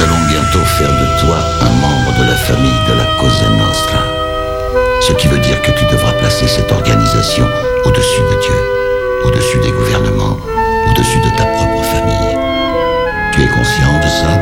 Nous allons bientôt faire de toi un membre de la famille de la Cosa Nostra. Ce qui veut dire que tu devras placer cette organisation au-dessus de Dieu, au-dessus des gouvernements, au-dessus de ta propre famille. Tu es conscient de ça?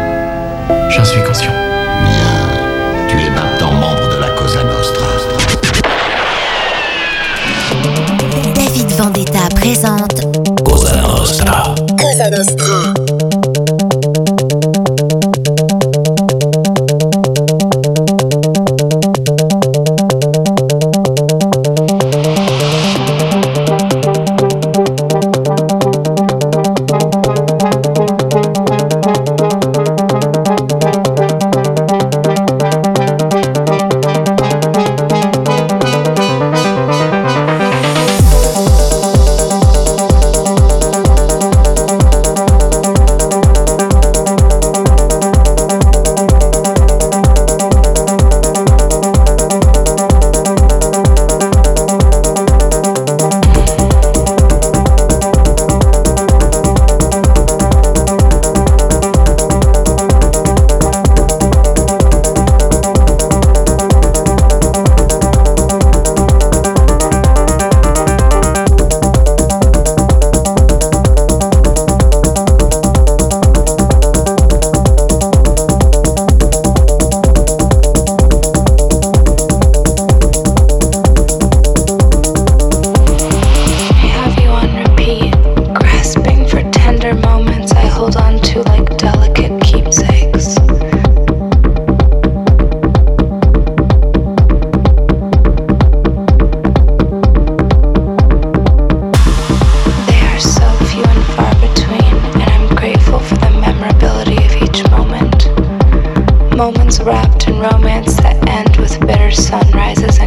Moments wrapped in romance that end with bitter sunrises.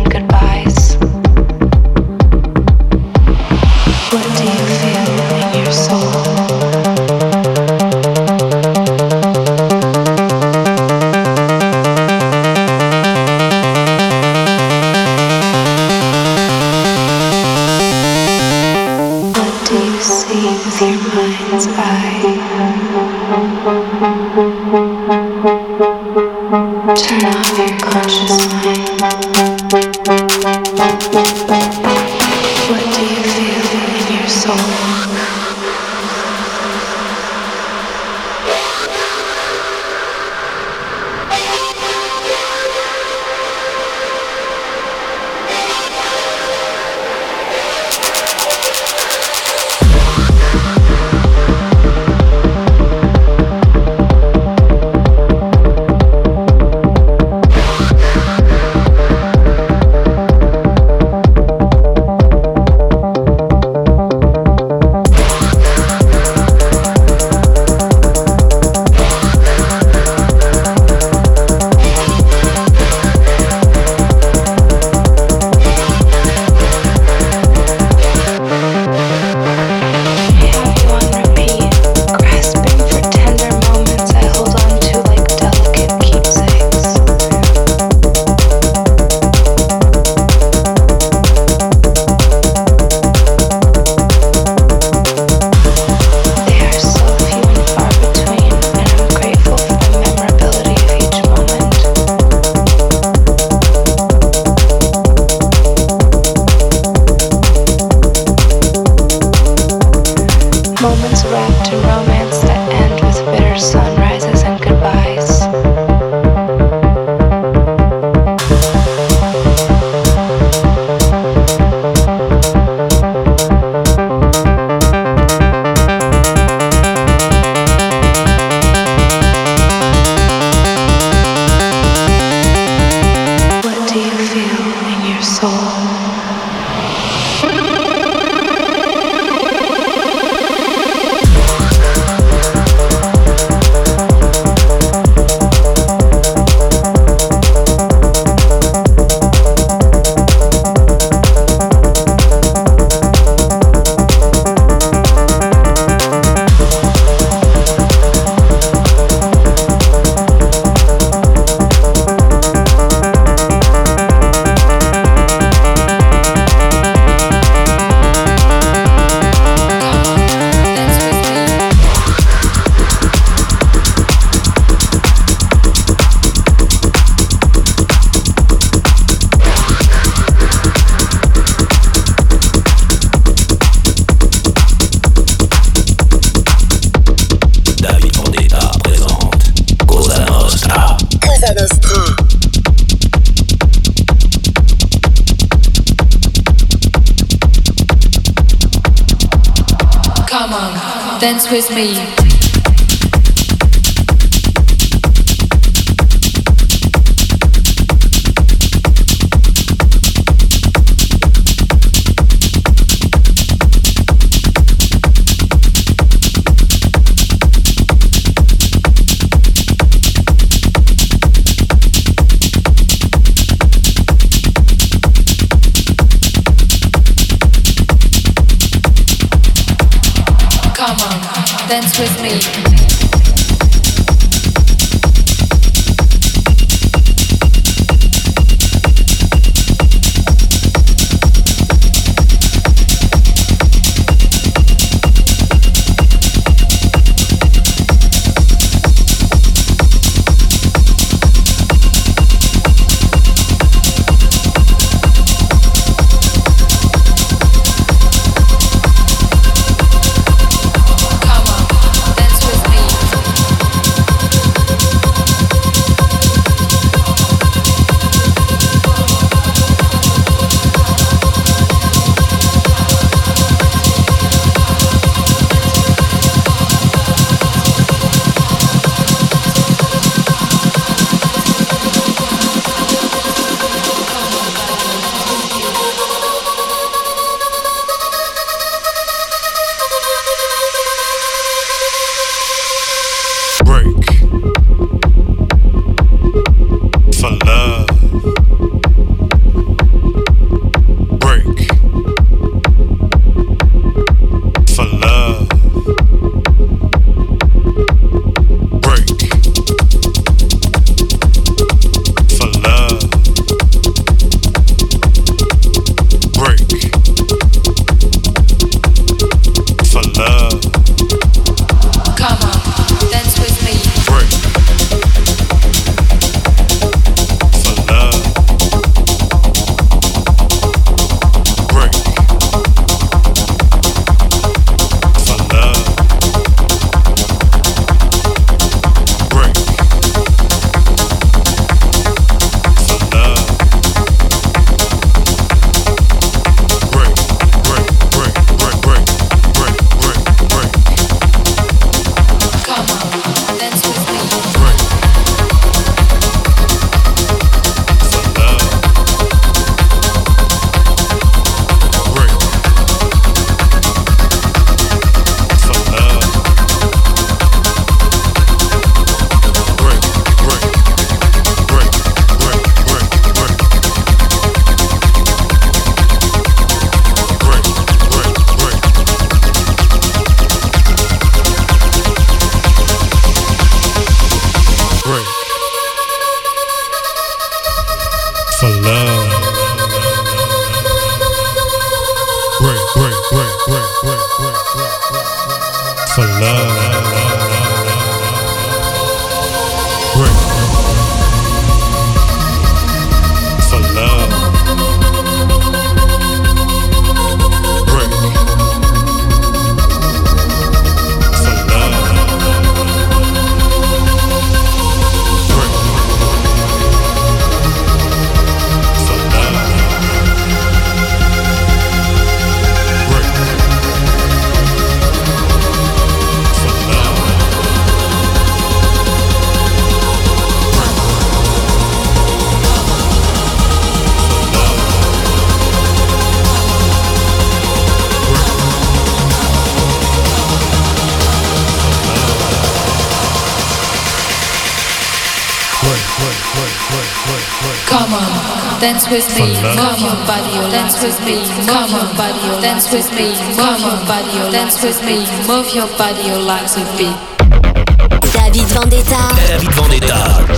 to romance that end with bitter sunrises. Me. Dance with me. With me, move your body, dance with me, move your body, dance with me, move your body, dance with me, move your body, your legs a beat. David Vendetta. David Vendetta.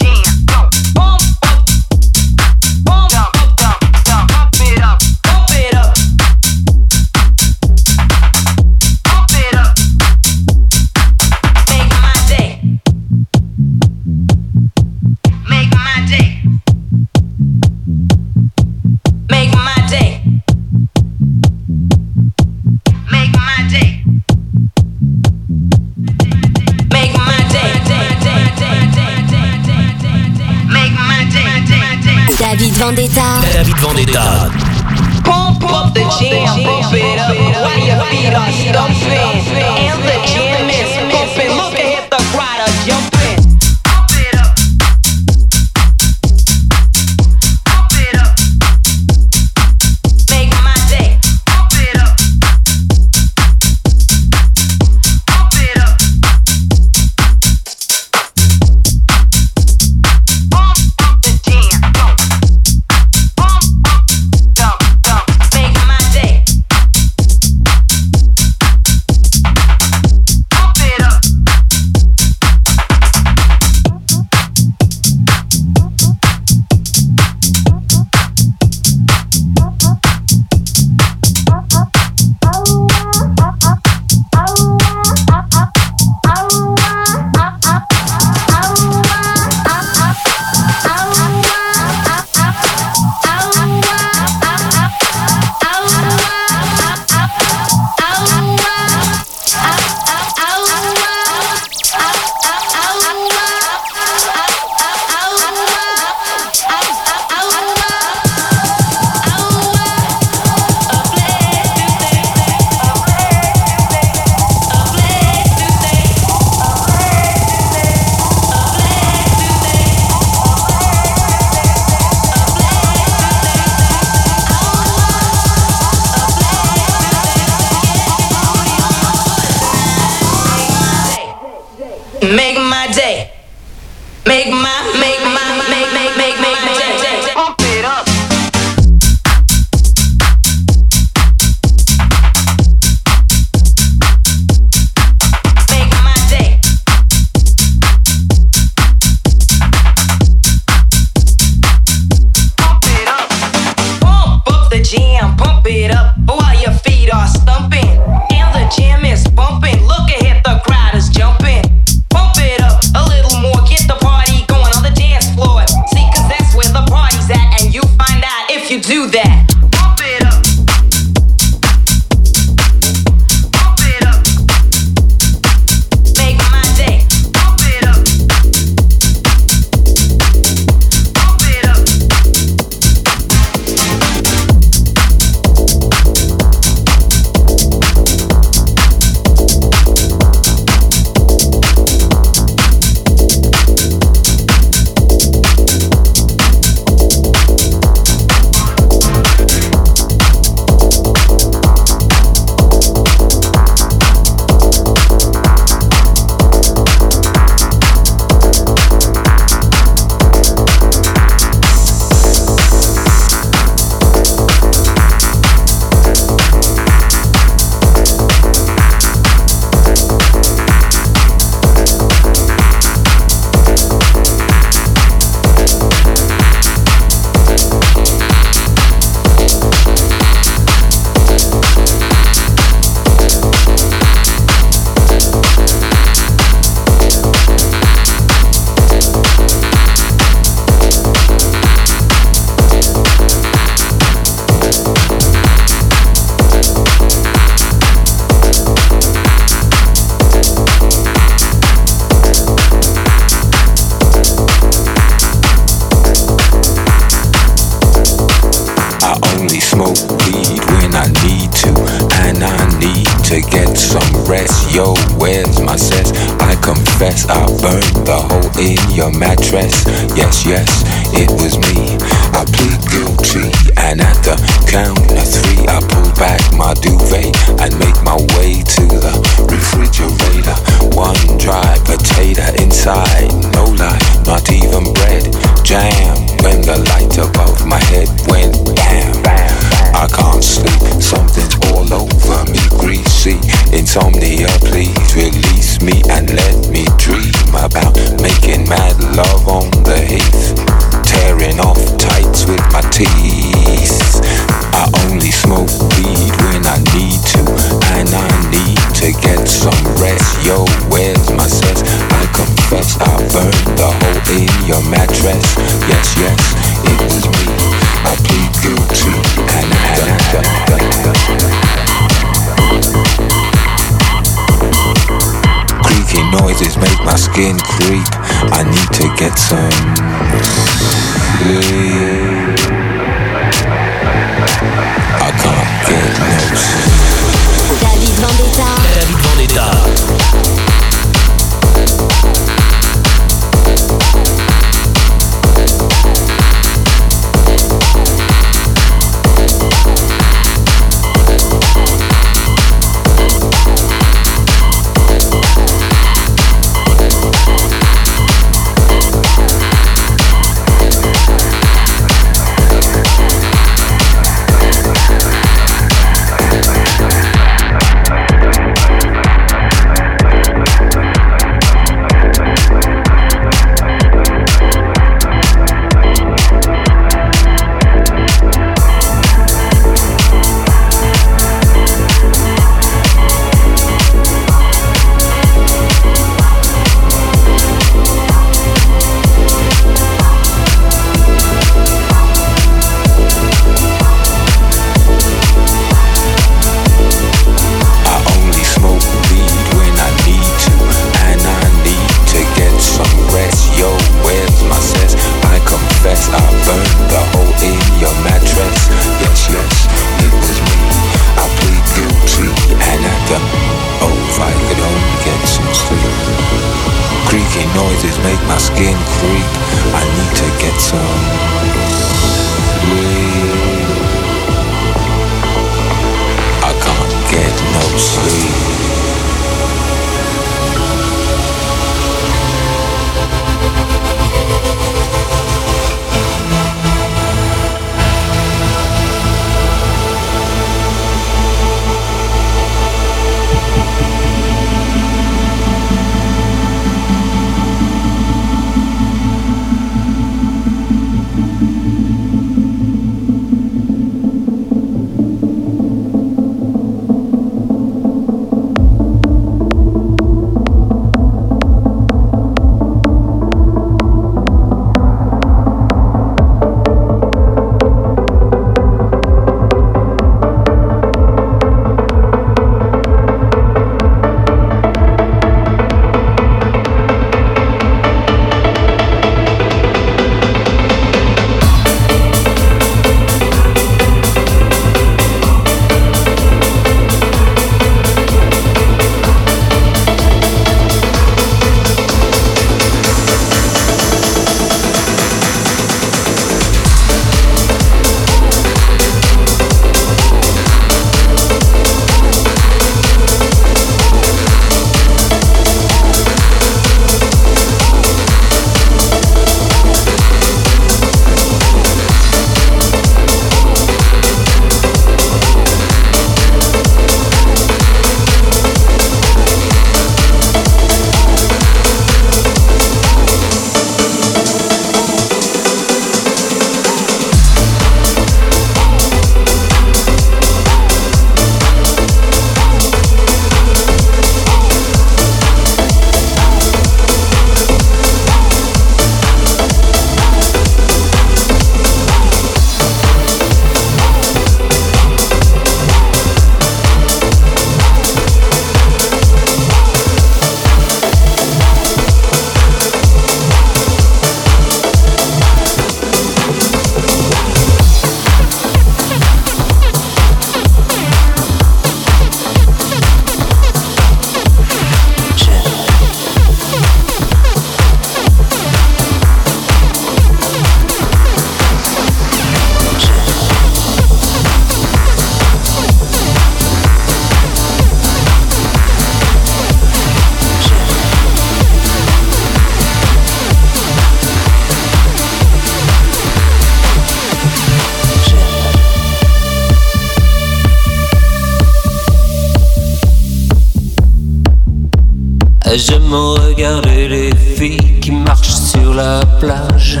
Filles qui marchent sur la plage.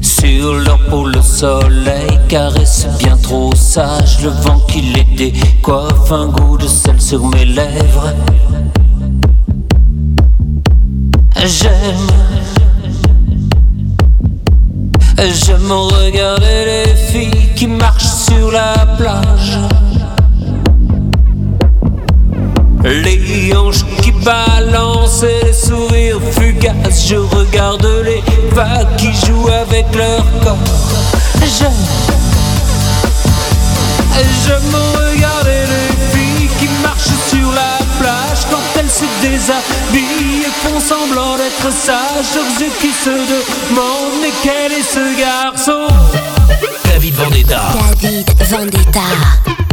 Sur leur peau, le soleil caresse bien trop sage. Le vent qui les décoiffe, un goût de sel sur mes lèvres. J'aime. J'aime regarder les filles qui marchent sur la plage. Les hanches et les sourires fugaces. Je regarde les vagues qui jouent avec leur corps. J'aime, j'aime regarder les filles qui marchent sur la plage quand elles se déshabillent et font semblant d'être sages. Leurs yeux qui se demandent mais quel est ce garçon? David Vendetta. David Vendetta.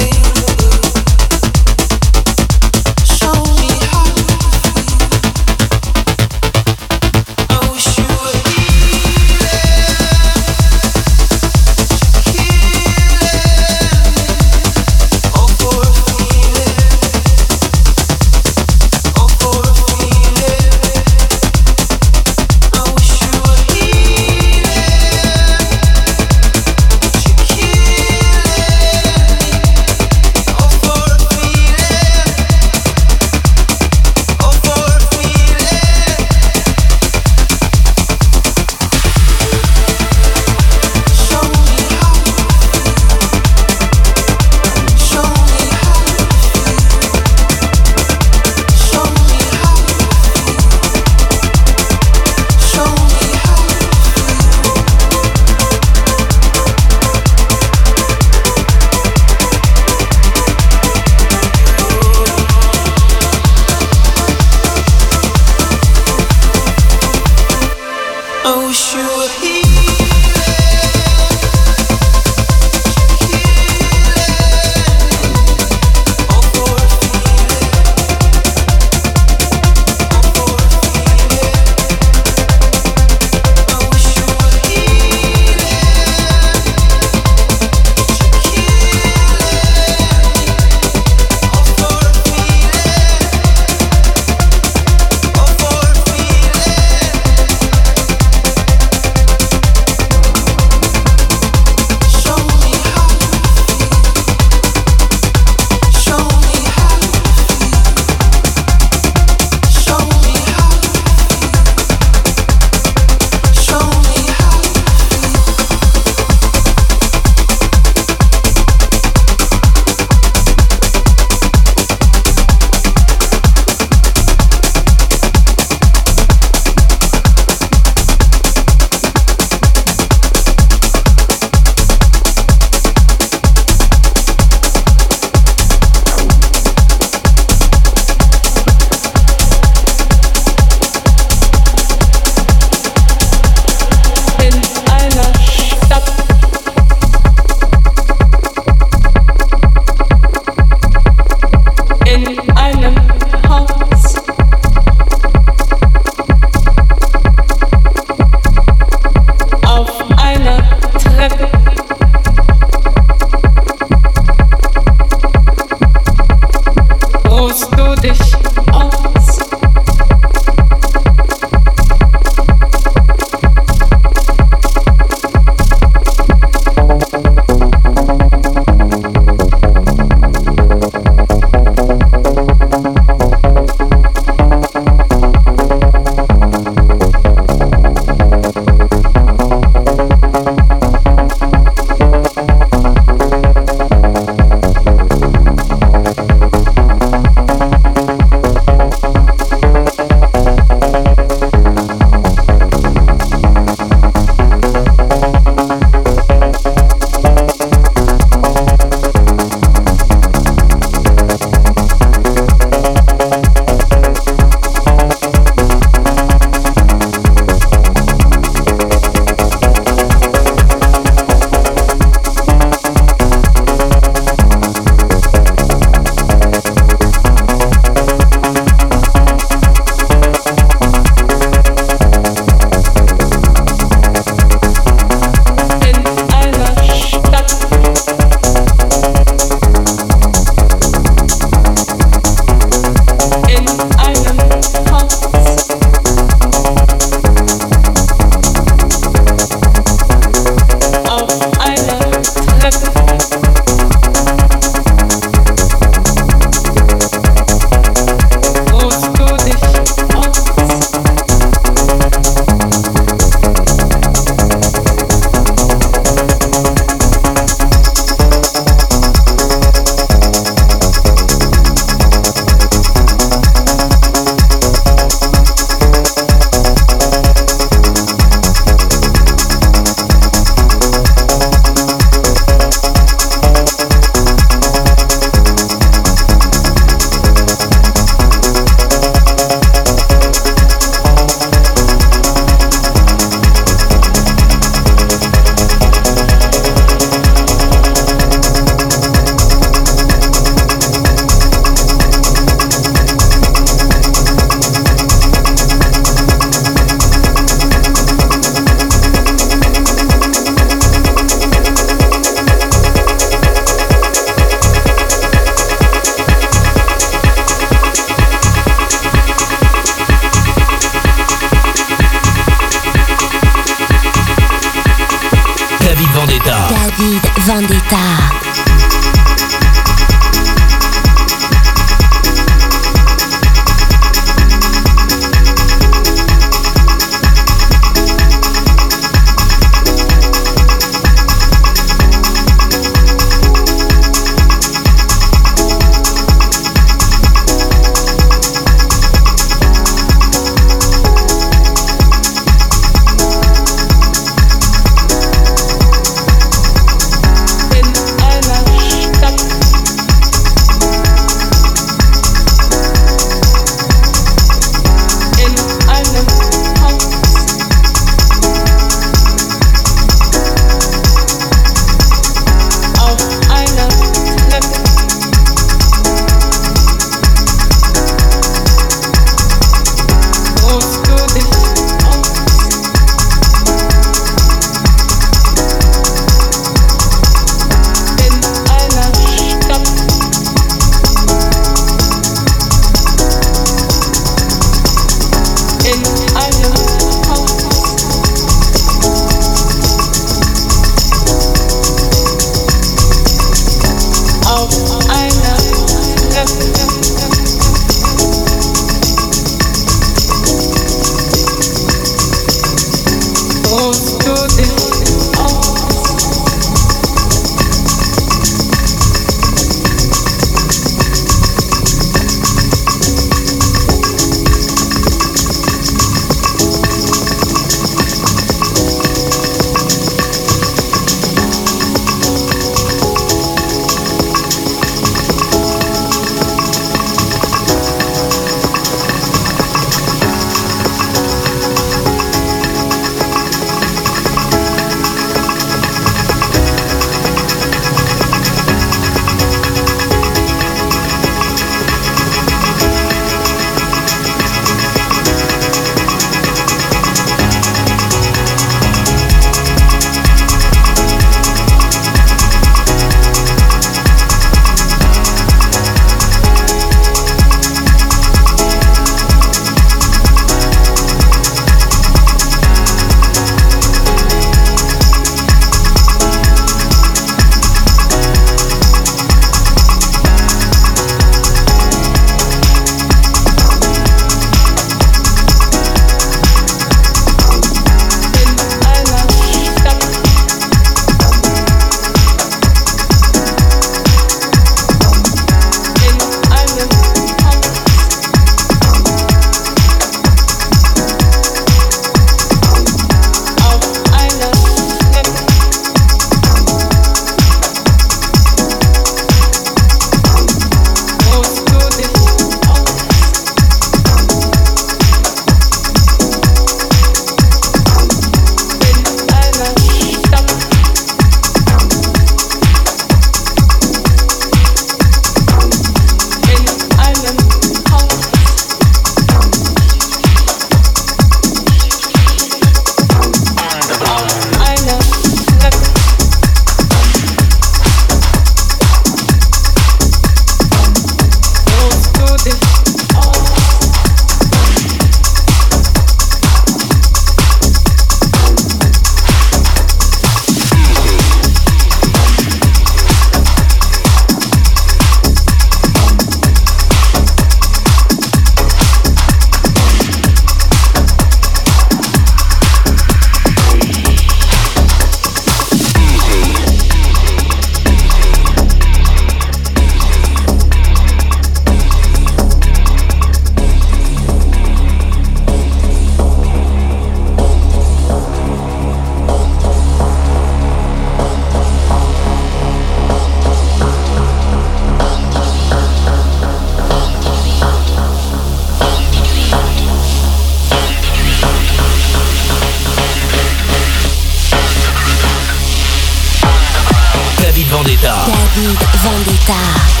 David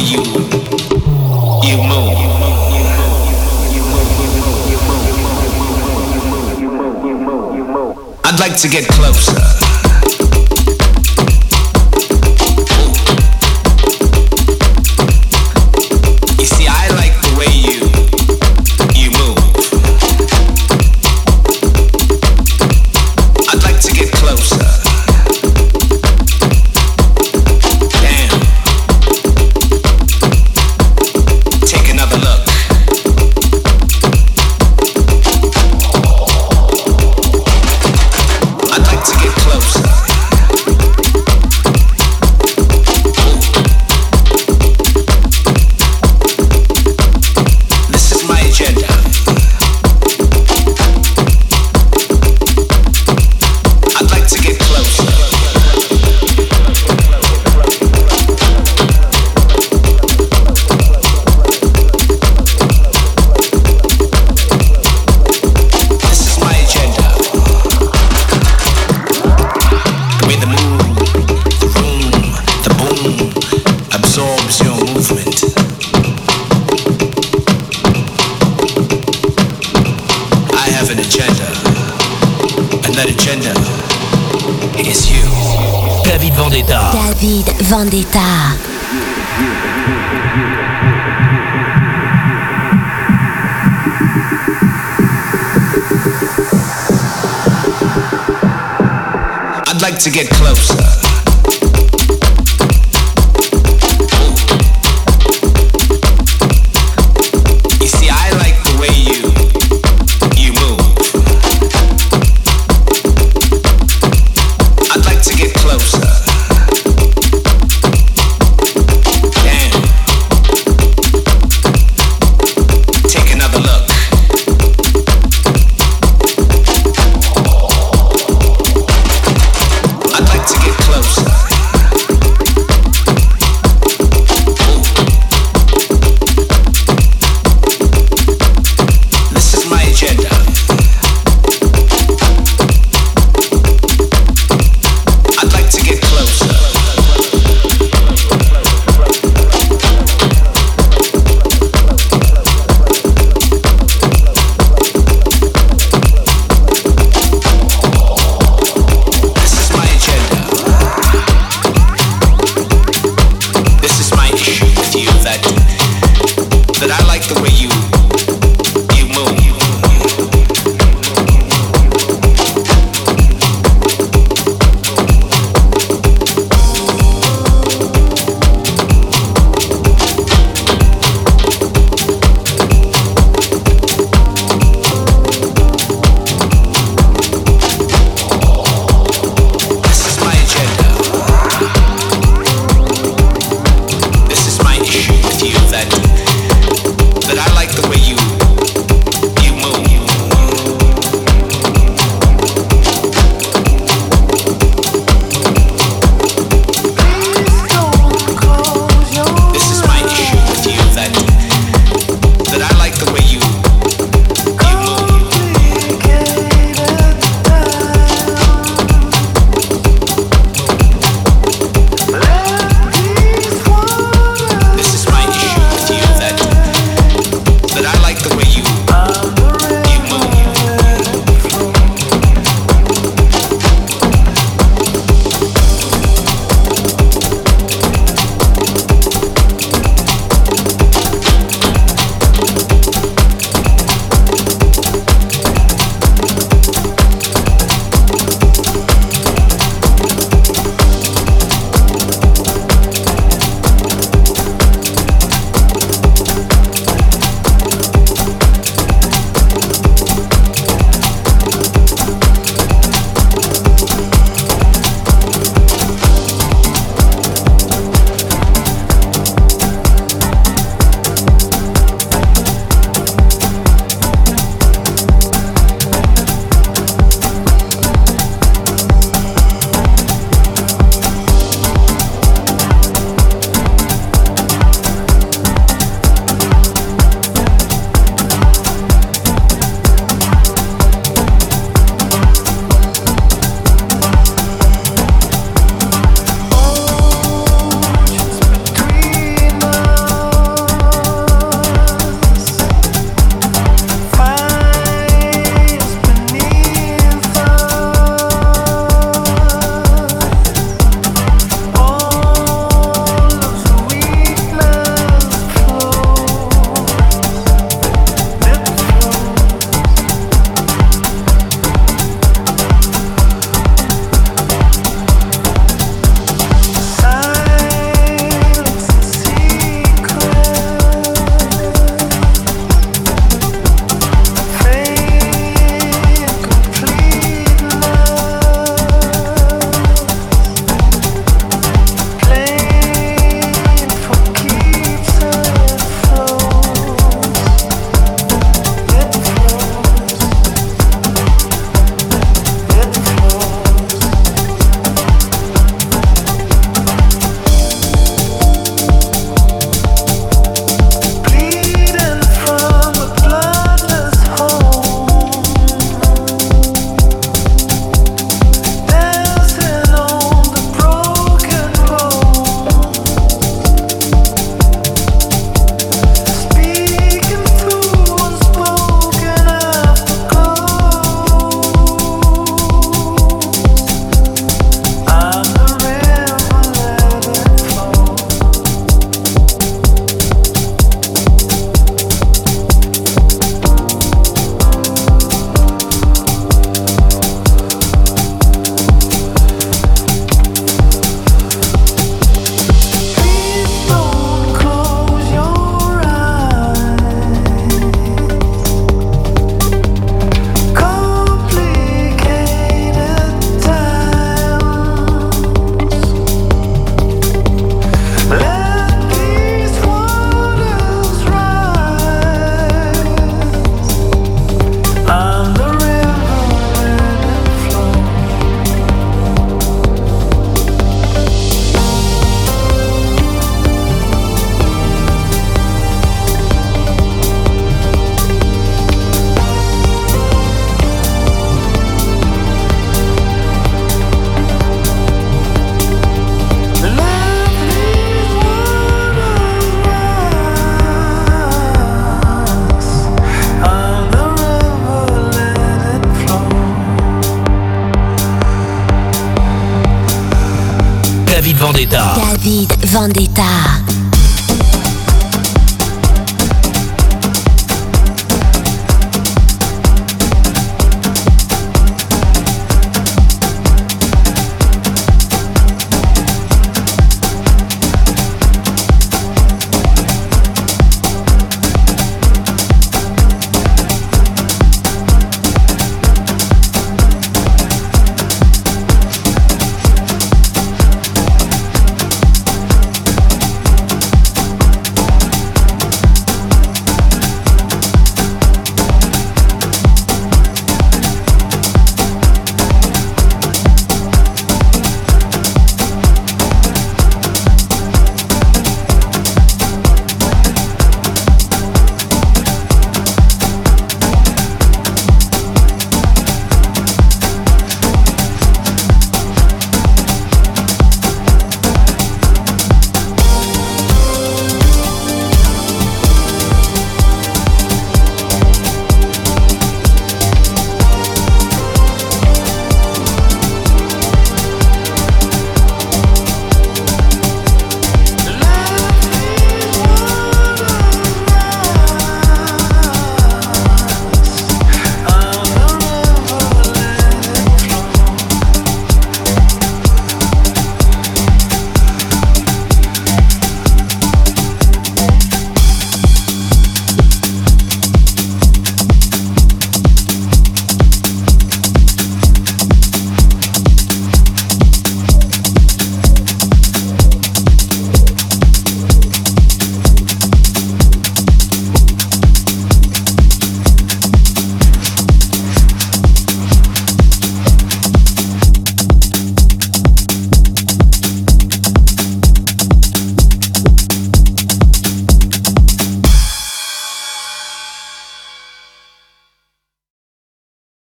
You move. I'd like to get closer. To get closer.